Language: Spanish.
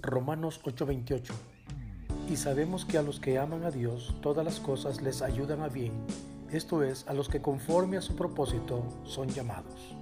Romanos 8:28. Y sabemos que a los que aman a Dios todas las cosas les ayudan a bien, esto es, a los que conforme a su propósito son llamados.